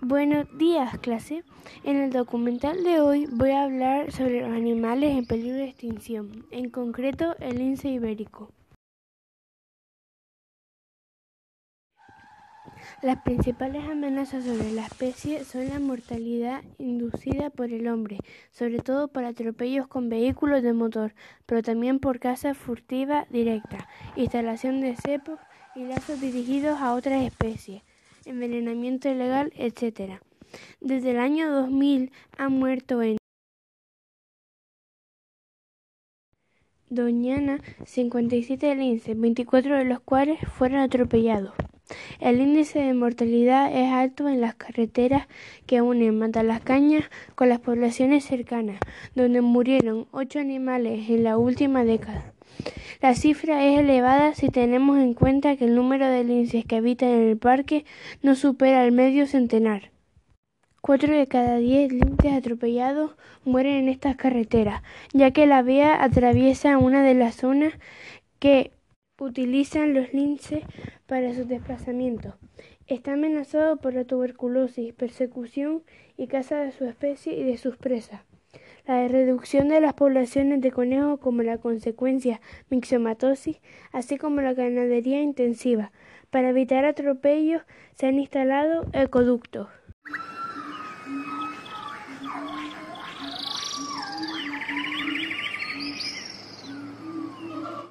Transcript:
Buenos días, clase. En el documental de hoy voy a hablar sobre los animales en peligro de extinción, en concreto el lince ibérico. Las principales amenazas sobre la especie son la mortalidad inducida por el hombre, sobre todo por atropellos con vehículos de motor, pero también por caza furtiva directa, instalación de cepos y lazos dirigidos a otras especies envenenamiento ilegal, etc. Desde el año 2000 han muerto en Doñana 57 linces, 24 de los cuales fueron atropellados. El índice de mortalidad es alto en las carreteras que unen Matalascañas con las poblaciones cercanas, donde murieron ocho animales en la última década. La cifra es elevada si tenemos en cuenta que el número de linces que habitan en el parque no supera el medio centenar. Cuatro de cada diez linces atropellados mueren en estas carreteras, ya que la vía atraviesa una de las zonas que utilizan los linces para sus desplazamientos. Está amenazado por la tuberculosis, persecución y caza de su especie y de sus presas. La reducción de las poblaciones de conejos como la consecuencia mixomatosis, así como la ganadería intensiva. Para evitar atropellos se han instalado ecoductos.